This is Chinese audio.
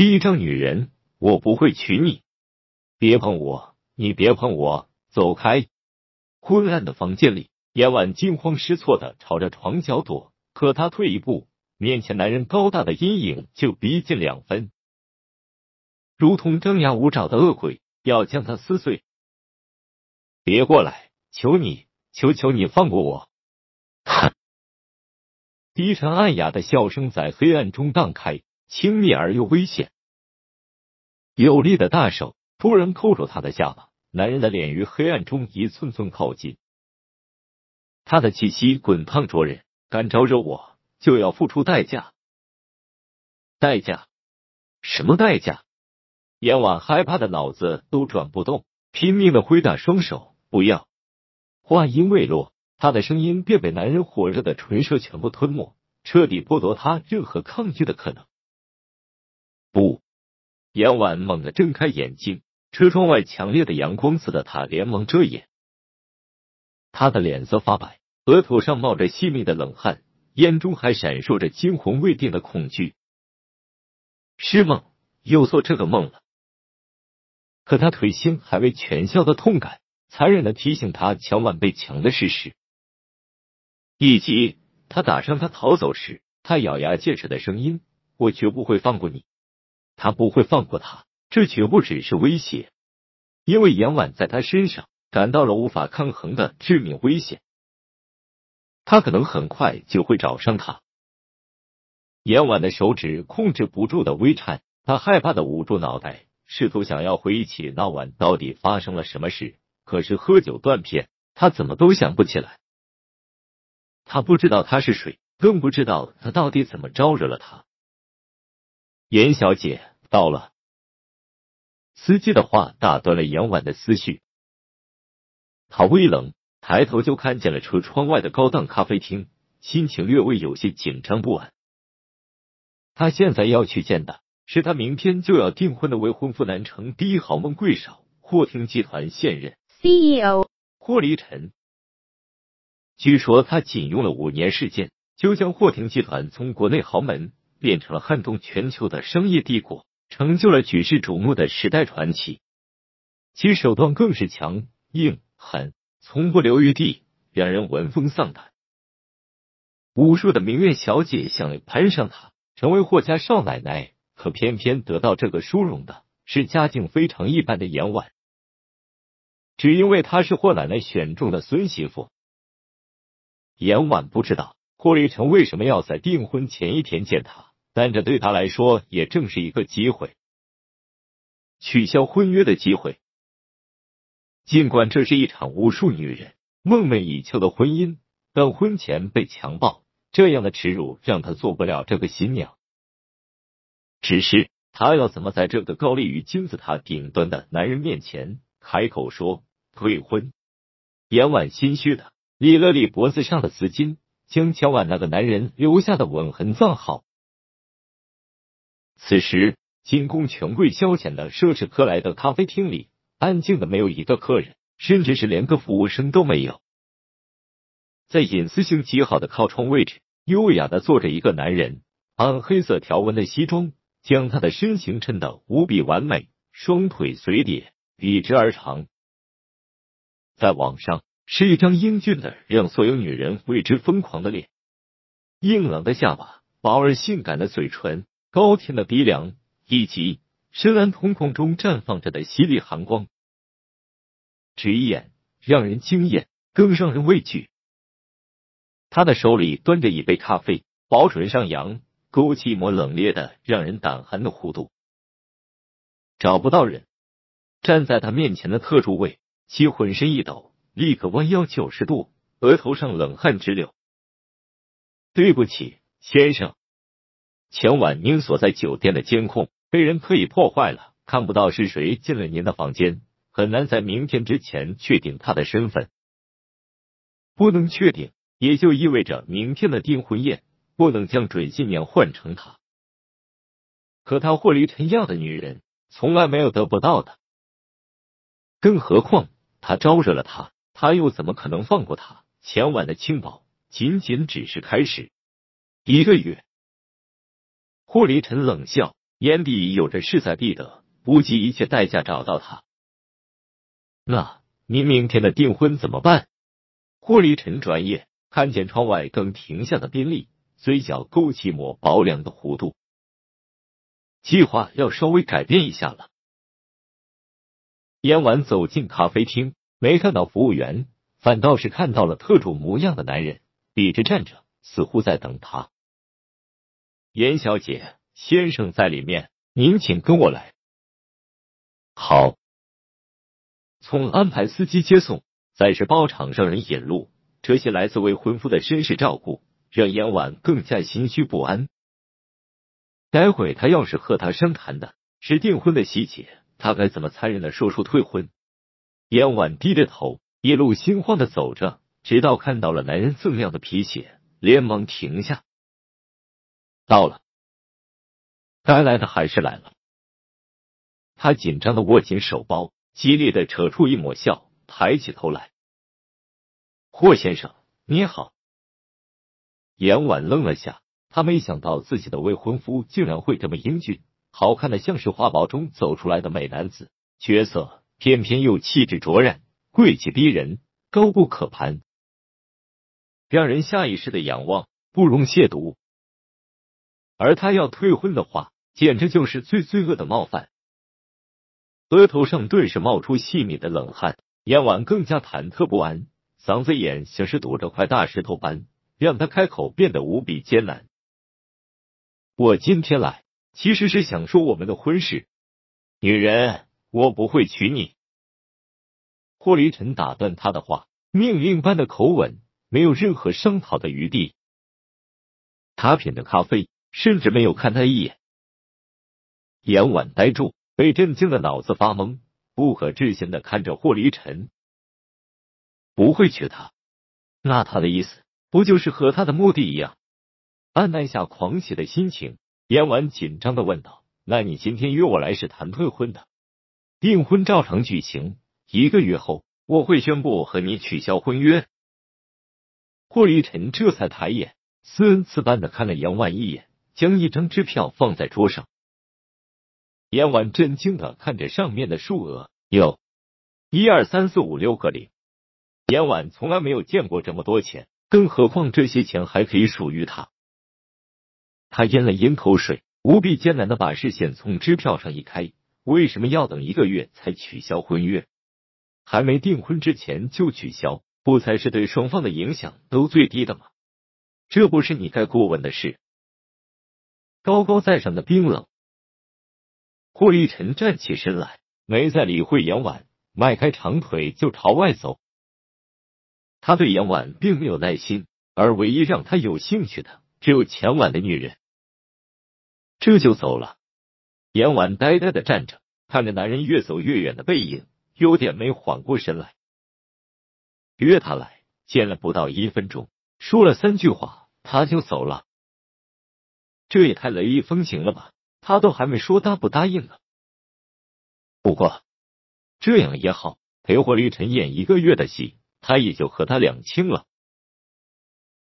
第一张女人，我不会娶你，别碰我，你别碰我，走开！昏暗的房间里，严婉惊慌失措的朝着床角躲，可他退一步，面前男人高大的阴影就逼近两分，如同张牙舞爪的恶鬼，要将他撕碎。别过来，求你，求求你放过我！哼！低沉暗哑的笑声在黑暗中荡开，亲密而又危险。有力的大手突然扣住他的下巴，男人的脸于黑暗中一寸寸靠近，他的气息滚烫灼人，敢招惹我，就要付出代价。代价？什么代价？严婉害怕的脑子都转不动，拼命的挥打双手。不要！话音未落，他的声音便被男人火热的唇舌全部吞没，彻底剥夺他任何抗拒的可能。不！严婉猛地睁开眼睛，车窗外强烈的阳光刺得他连忙遮掩。他的脸色发白，额头上冒着细密的冷汗，眼中还闪烁着惊魂未定的恐惧。是梦，又做这个梦了。可他腿心还未全消的痛感，残忍的提醒他乔婉被强的事实，以及他打伤他逃走时，他咬牙切齿的声音：“我绝不会放过你。”他不会放过他，这绝不只是威胁，因为严婉在他身上感到了无法抗衡的致命危险，他可能很快就会找上他。严婉的手指控制不住的微颤，他害怕的捂住脑袋，试图想要回忆起那晚到底发生了什么事，可是喝酒断片，他怎么都想不起来。他不知道他是谁，更不知道他到底怎么招惹了他。严小姐。到了，司机的话打断了杨婉的思绪。他微冷，抬头就看见了车窗外的高档咖啡厅，心情略微有些紧张不安。他现在要去见的是他明天就要订婚的未婚夫南城第一豪门贵少霍廷集团现任 CEO 霍离尘。据说他仅用了五年时间，就将霍廷集团从国内豪门变成了撼动全球的商业帝国。成就了举世瞩目的时代传奇，其手段更是强硬狠，从不留余地，让人闻风丧胆。无数的名媛小姐想攀上他，成为霍家少奶奶，可偏偏得到这个殊荣的是家境非常一般的严婉，只因为她是霍奶奶选中的孙媳妇。严婉不知道霍立成为什么要在订婚前一天见她。但这对他来说也正是一个机会，取消婚约的机会。尽管这是一场无数女人梦寐以求的婚姻，但婚前被强暴这样的耻辱让他做不了这个新娘。只是他要怎么在这个高立于金字塔顶端的男人面前开口说退婚？严婉心虚的理了理脖子上的丝巾，将敲碗那个男人留下的吻痕藏好。此时，进宫权贵消遣的奢侈克莱的咖啡厅里，安静的没有一个客人，甚至是连个服务生都没有。在隐私性极好的靠窗位置，优雅的坐着一个男人，暗黑色条纹的西装将他的身形衬得无比完美，双腿随叠，笔直而长。在网上是一张英俊的让所有女人为之疯狂的脸，硬朗的下巴，薄而性感的嘴唇。高挺的鼻梁，以及深蓝瞳孔中绽放着的犀利寒光，只一眼让人惊艳，更让人畏惧。他的手里端着一杯咖啡，薄唇上扬，勾起一抹冷冽的、让人胆寒的弧度。找不到人，站在他面前的特助卫，其浑身一抖，立刻弯腰九十度，额头上冷汗直流。对不起，先生。前晚您所在酒店的监控被人刻意破坏了，看不到是谁进了您的房间，很难在明天之前确定他的身份。不能确定，也就意味着明天的订婚宴不能将准新娘换成他。可他霍离尘样的女人从来没有得不到的，更何况他招惹了他，他又怎么可能放过他？前晚的轻薄仅仅只是开始，一个月。霍离尘冷笑，眼底有着势在必得，不计一切代价找到他。那您明天的订婚怎么办？霍离尘转眼看见窗外刚停下的宾利，嘴角勾起抹薄凉的弧度。计划要稍微改变一下了。燕婉走进咖啡厅，没看到服务员，反倒是看到了特种模样的男人，笔直站着，似乎在等他。严小姐，先生在里面，您请跟我来。好。从安排司机接送，再是包场让人引路，这些来自未婚夫的绅士照顾，让严婉更加心虚不安。待会他要是和他商谈的是订婚的细节，他该怎么残忍的说出退婚？严婉低着头，一路心慌的走着，直到看到了男人锃亮的皮鞋，连忙停下。到了，该来的还是来了。他紧张的握紧手包。激烈的扯出一抹笑，抬起头来：“霍先生，你好。”严婉愣了下，他没想到自己的未婚夫竟然会这么英俊，好看的像是画报中走出来的美男子角色，偏偏又气质卓然，贵气逼人，高不可攀，让人下意识的仰望，不容亵渎。而他要退婚的话，简直就是最罪恶的冒犯。额头上顿时冒出细密的冷汗，燕婉更加忐忑不安，嗓子眼像是堵着块大石头般，让他开口变得无比艰难。我今天来，其实是想说我们的婚事。女人，我不会娶你。霍离尘打断他的话，命令般的口吻，没有任何商讨的余地。他品着咖啡，甚至没有看他一眼。严婉呆住。被震惊的脑子发懵，不可置信的看着霍离尘。不会娶她？那他的意思不就是和他的目的一样？按捺下狂喜的心情，严婉紧张的问道：“那你今天约我来是谈退婚的？订婚照常举行，一个月后我会宣布和你取消婚约。”霍离尘这才抬眼，斯恩斯般的看了杨婉一眼，将一张支票放在桌上。严婉震惊的看着上面的数额，有一二三四五六个零。严婉从来没有见过这么多钱，更何况这些钱还可以属于他。他咽了咽口水，无比艰难的把视线从支票上移开。为什么要等一个月才取消婚约？还没订婚之前就取消，不才是对双方的影响都最低的吗？这不是你该过问的事。高高在上的冰冷。霍立晨站起身来，没再理会杨婉，迈开长腿就朝外走。他对杨婉并没有耐心，而唯一让他有兴趣的只有前晚的女人。这就走了。杨婉呆呆的站着，看着男人越走越远的背影，有点没缓过神来。约他来见了不到一分钟，说了三句话，他就走了。这也太雷厉风行了吧！他都还没说答不答应呢。不过这样也好，陪霍立晨演一个月的戏，他也就和他两清了。